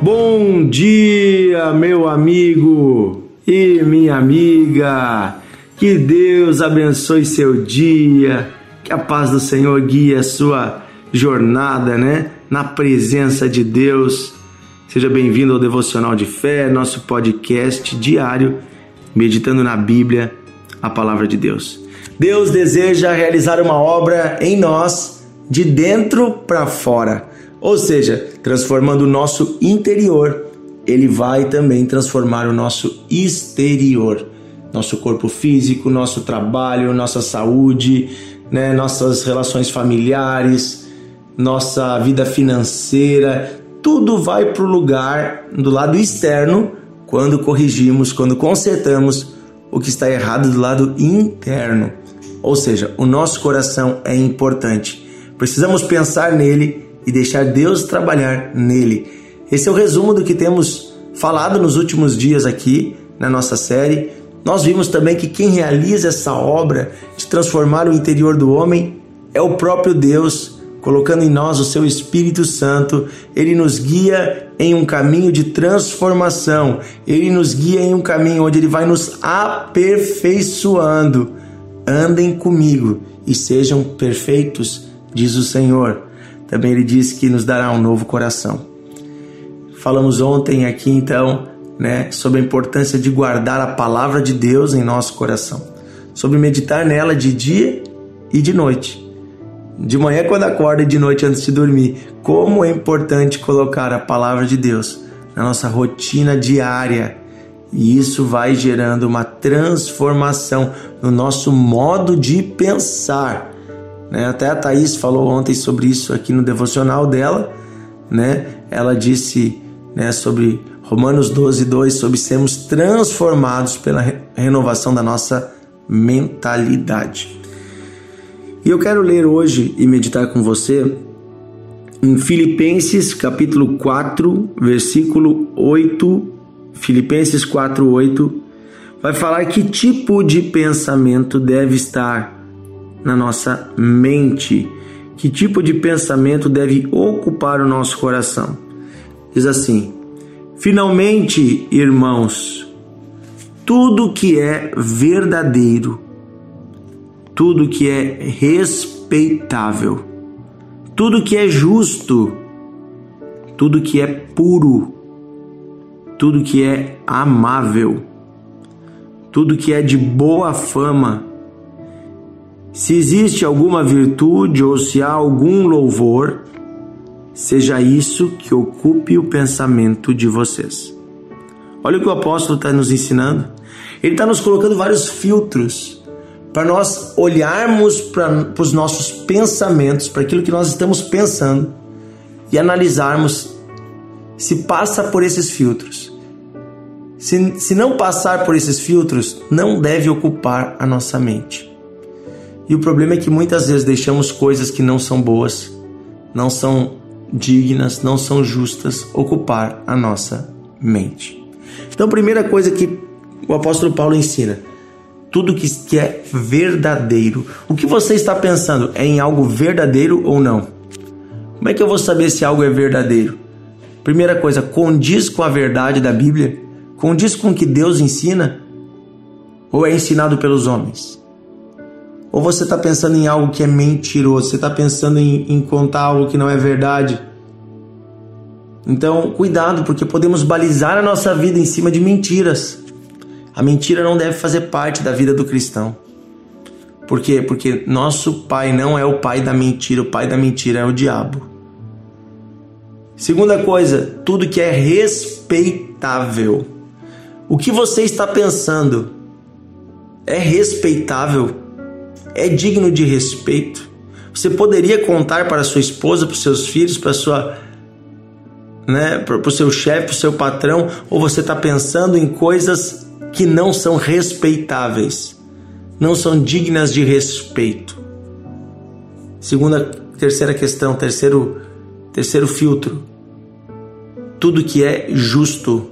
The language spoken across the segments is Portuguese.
Bom dia, meu amigo e minha amiga. Que Deus abençoe seu dia. Que a paz do Senhor guie a sua jornada, né? Na presença de Deus. Seja bem-vindo ao Devocional de Fé, nosso podcast diário, meditando na Bíblia, a palavra de Deus. Deus deseja realizar uma obra em nós de dentro para fora ou seja, transformando o nosso interior, ele vai também transformar o nosso exterior, nosso corpo físico, nosso trabalho, nossa saúde, né, nossas relações familiares, nossa vida financeira, tudo vai para o lugar do lado externo quando corrigimos, quando consertamos o que está errado do lado interno. Ou seja, o nosso coração é importante. Precisamos pensar nele e deixar Deus trabalhar nele. Esse é o resumo do que temos falado nos últimos dias aqui na nossa série. Nós vimos também que quem realiza essa obra de transformar o interior do homem é o próprio Deus, colocando em nós o seu Espírito Santo. Ele nos guia em um caminho de transformação, ele nos guia em um caminho onde ele vai nos aperfeiçoando. Andem comigo e sejam perfeitos, diz o Senhor. Também ele diz que nos dará um novo coração. Falamos ontem aqui então, né, sobre a importância de guardar a palavra de Deus em nosso coração, sobre meditar nela de dia e de noite. De manhã quando acorda e de noite antes de dormir. Como é importante colocar a palavra de Deus na nossa rotina diária. E isso vai gerando uma transformação no nosso modo de pensar né? Até a Thaís falou ontem sobre isso aqui no devocional dela. Né? Ela disse né, sobre Romanos 12, 2, sobre sermos transformados pela renovação da nossa mentalidade. E eu quero ler hoje e meditar com você em Filipenses capítulo 4, versículo 8, Filipenses 4, 8, vai falar que tipo de pensamento deve estar na nossa mente? Que tipo de pensamento deve ocupar o nosso coração? Diz assim: Finalmente, irmãos, tudo que é verdadeiro, tudo que é respeitável, tudo que é justo, tudo que é puro, tudo que é amável, tudo que é de boa fama, se existe alguma virtude ou se há algum louvor, seja isso que ocupe o pensamento de vocês. Olha o que o apóstolo está nos ensinando. Ele está nos colocando vários filtros para nós olharmos para os nossos pensamentos, para aquilo que nós estamos pensando e analisarmos se passa por esses filtros. Se, se não passar por esses filtros, não deve ocupar a nossa mente. E o problema é que muitas vezes deixamos coisas que não são boas, não são dignas, não são justas ocupar a nossa mente. Então, primeira coisa que o apóstolo Paulo ensina, tudo que é verdadeiro. O que você está pensando é em algo verdadeiro ou não? Como é que eu vou saber se algo é verdadeiro? Primeira coisa, condiz com a verdade da Bíblia? Condiz com o que Deus ensina? Ou é ensinado pelos homens? Ou você está pensando em algo que é mentiroso? Você está pensando em, em contar algo que não é verdade? Então, cuidado, porque podemos balizar a nossa vida em cima de mentiras. A mentira não deve fazer parte da vida do cristão. Por quê? Porque nosso pai não é o pai da mentira, o pai da mentira é o diabo. Segunda coisa, tudo que é respeitável. O que você está pensando é respeitável? É digno de respeito? Você poderia contar para sua esposa, para os seus filhos, para sua né, para o seu chefe, para o seu patrão, ou você está pensando em coisas que não são respeitáveis, não são dignas de respeito. Segunda, terceira questão, terceiro, terceiro filtro. Tudo que é justo.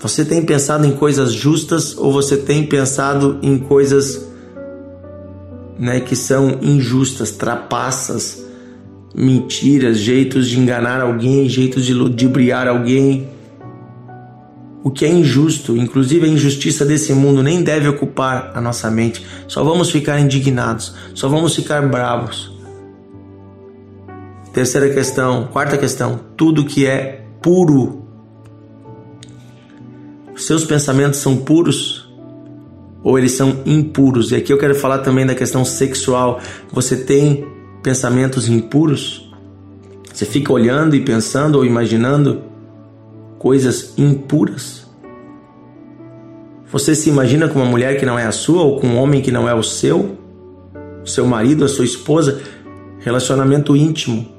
Você tem pensado em coisas justas ou você tem pensado em coisas né, que são injustas, trapaças, mentiras, jeitos de enganar alguém, jeitos de ludibriar alguém. O que é injusto, inclusive a injustiça desse mundo, nem deve ocupar a nossa mente. Só vamos ficar indignados, só vamos ficar bravos. Terceira questão, quarta questão: tudo que é puro. Seus pensamentos são puros ou eles são impuros? E aqui eu quero falar também da questão sexual. Você tem pensamentos impuros? Você fica olhando e pensando ou imaginando coisas impuras? Você se imagina com uma mulher que não é a sua ou com um homem que não é o seu? Seu marido, a sua esposa? Relacionamento íntimo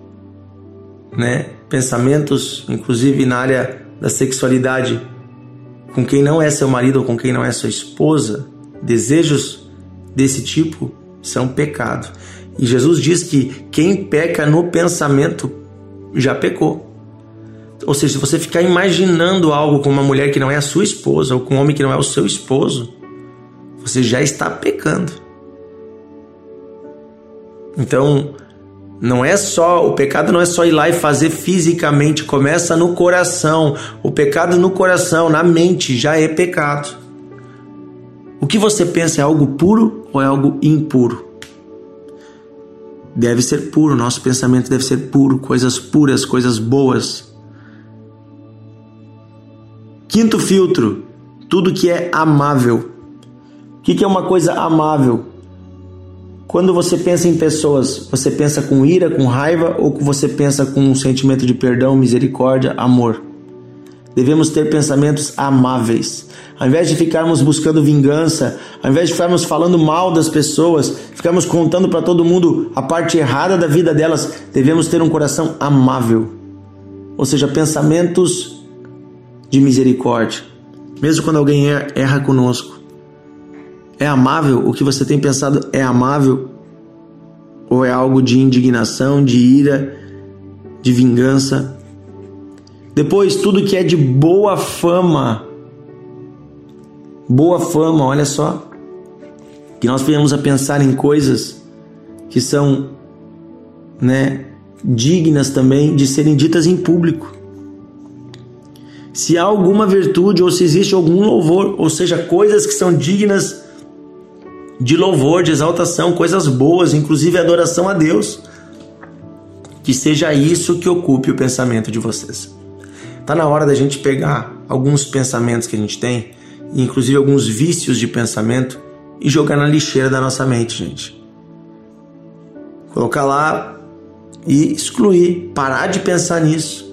né? Pensamentos, inclusive na área da sexualidade, com quem não é seu marido ou com quem não é sua esposa, desejos desse tipo são pecado. E Jesus diz que quem peca no pensamento já pecou. Ou seja, se você ficar imaginando algo com uma mulher que não é a sua esposa ou com um homem que não é o seu esposo, você já está pecando. Então, não é só, o pecado não é só ir lá e fazer fisicamente, começa no coração. O pecado no coração, na mente, já é pecado. O que você pensa é algo puro ou é algo impuro? Deve ser puro, nosso pensamento deve ser puro, coisas puras, coisas boas. Quinto filtro, tudo que é amável. O que é uma coisa amável? Quando você pensa em pessoas, você pensa com ira, com raiva ou você pensa com um sentimento de perdão, misericórdia, amor? Devemos ter pensamentos amáveis. Ao invés de ficarmos buscando vingança, ao invés de ficarmos falando mal das pessoas, ficarmos contando para todo mundo a parte errada da vida delas, devemos ter um coração amável. Ou seja, pensamentos de misericórdia. Mesmo quando alguém erra conosco, é amável? O que você tem pensado é amável? Ou é algo de indignação, de ira, de vingança? Depois, tudo que é de boa fama. Boa fama, olha só. Que nós venhamos a pensar em coisas que são, né, dignas também de serem ditas em público. Se há alguma virtude ou se existe algum louvor, ou seja, coisas que são dignas de louvor, de exaltação, coisas boas, inclusive adoração a Deus. Que seja isso que ocupe o pensamento de vocês. Tá na hora da gente pegar alguns pensamentos que a gente tem, inclusive alguns vícios de pensamento, e jogar na lixeira da nossa mente, gente. Colocar lá e excluir, parar de pensar nisso.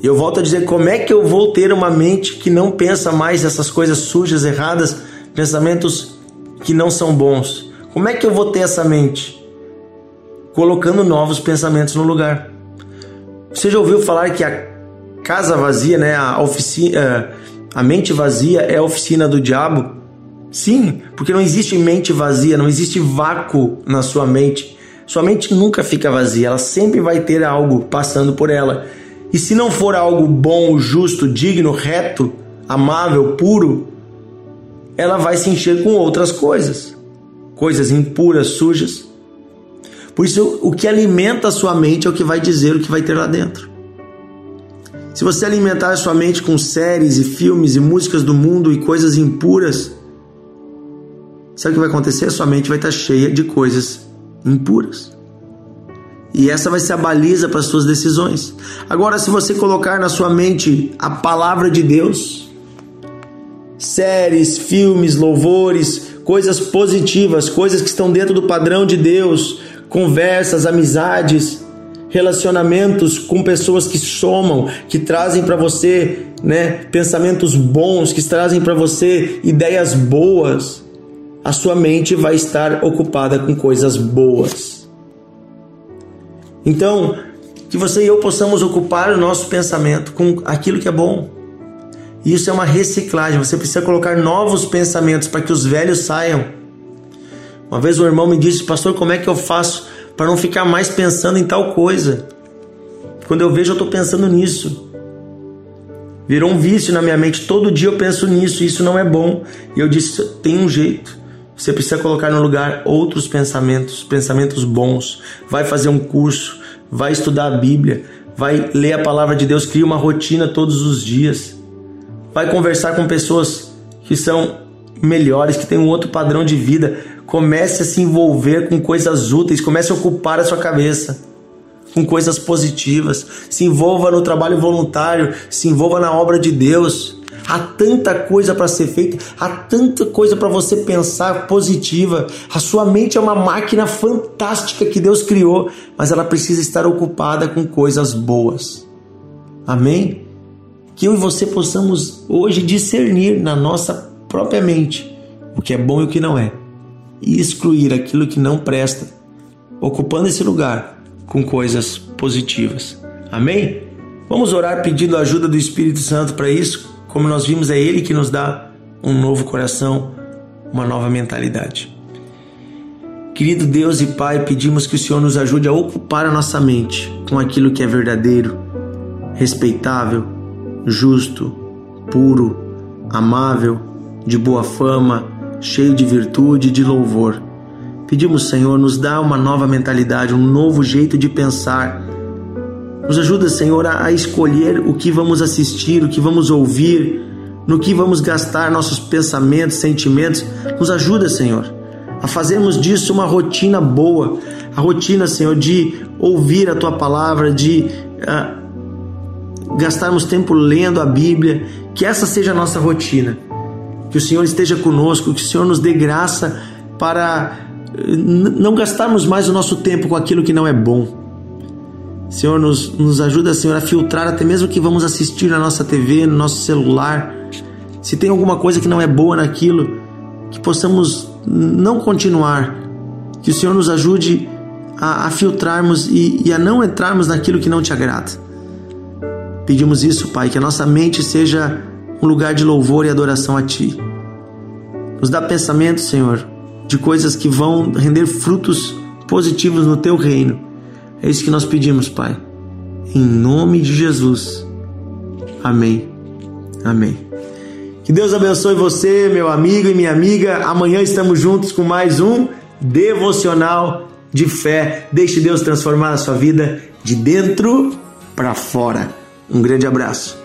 E eu volto a dizer, como é que eu vou ter uma mente que não pensa mais essas coisas sujas, erradas, pensamentos que não são bons. Como é que eu vou ter essa mente? Colocando novos pensamentos no lugar. Você já ouviu falar que a casa vazia, né, a oficina, é, a mente vazia é a oficina do diabo? Sim, porque não existe mente vazia, não existe vácuo na sua mente. Sua mente nunca fica vazia, ela sempre vai ter algo passando por ela. E se não for algo bom, justo, digno, reto, amável, puro, ela vai se encher com outras coisas, coisas impuras, sujas. Por isso, o que alimenta a sua mente é o que vai dizer o que vai ter lá dentro. Se você alimentar a sua mente com séries e filmes e músicas do mundo e coisas impuras, sabe o que vai acontecer? A sua mente vai estar cheia de coisas impuras. E essa vai ser a baliza para as suas decisões. Agora, se você colocar na sua mente a palavra de Deus, séries, filmes, louvores, coisas positivas, coisas que estão dentro do padrão de Deus, conversas, amizades, relacionamentos com pessoas que somam, que trazem para você, né, pensamentos bons, que trazem para você ideias boas. A sua mente vai estar ocupada com coisas boas. Então, que você e eu possamos ocupar o nosso pensamento com aquilo que é bom isso é uma reciclagem. Você precisa colocar novos pensamentos para que os velhos saiam. Uma vez um irmão me disse, pastor, como é que eu faço para não ficar mais pensando em tal coisa? Quando eu vejo, eu estou pensando nisso. Virou um vício na minha mente. Todo dia eu penso nisso. Isso não é bom. E eu disse, tem um jeito. Você precisa colocar no lugar outros pensamentos, pensamentos bons. Vai fazer um curso, vai estudar a Bíblia, vai ler a palavra de Deus, cria uma rotina todos os dias. Vai conversar com pessoas que são melhores, que têm um outro padrão de vida. Comece a se envolver com coisas úteis, comece a ocupar a sua cabeça com coisas positivas. Se envolva no trabalho voluntário, se envolva na obra de Deus. Há tanta coisa para ser feita, há tanta coisa para você pensar positiva. A sua mente é uma máquina fantástica que Deus criou, mas ela precisa estar ocupada com coisas boas. Amém? Que eu e você possamos hoje discernir na nossa própria mente o que é bom e o que não é, e excluir aquilo que não presta, ocupando esse lugar com coisas positivas. Amém? Vamos orar pedindo a ajuda do Espírito Santo para isso? Como nós vimos, é Ele que nos dá um novo coração, uma nova mentalidade. Querido Deus e Pai, pedimos que o Senhor nos ajude a ocupar a nossa mente com aquilo que é verdadeiro, respeitável, justo, puro, amável, de boa fama, cheio de virtude e de louvor. Pedimos, Senhor, nos dá uma nova mentalidade, um novo jeito de pensar nos ajuda, Senhor, a escolher o que vamos assistir, o que vamos ouvir, no que vamos gastar nossos pensamentos, sentimentos. Nos ajuda, Senhor, a fazermos disso uma rotina boa, a rotina, Senhor, de ouvir a tua palavra, de uh, gastarmos tempo lendo a Bíblia, que essa seja a nossa rotina. Que o Senhor esteja conosco, que o Senhor nos dê graça para eh, não gastarmos mais o nosso tempo com aquilo que não é bom Senhor, nos, nos ajuda, Senhor, a filtrar até mesmo que vamos assistir na nossa TV, no nosso celular. Se tem alguma coisa que não é boa naquilo, que possamos não continuar. Que o Senhor nos ajude a, a filtrarmos e, e a não entrarmos naquilo que não te agrada. Pedimos isso, Pai, que a nossa mente seja um lugar de louvor e adoração a Ti. Nos dá pensamento, Senhor, de coisas que vão render frutos positivos no Teu reino é isso que nós pedimos, Pai. Em nome de Jesus. Amém. Amém. Que Deus abençoe você, meu amigo e minha amiga. Amanhã estamos juntos com mais um devocional de fé. Deixe Deus transformar a sua vida de dentro para fora. Um grande abraço.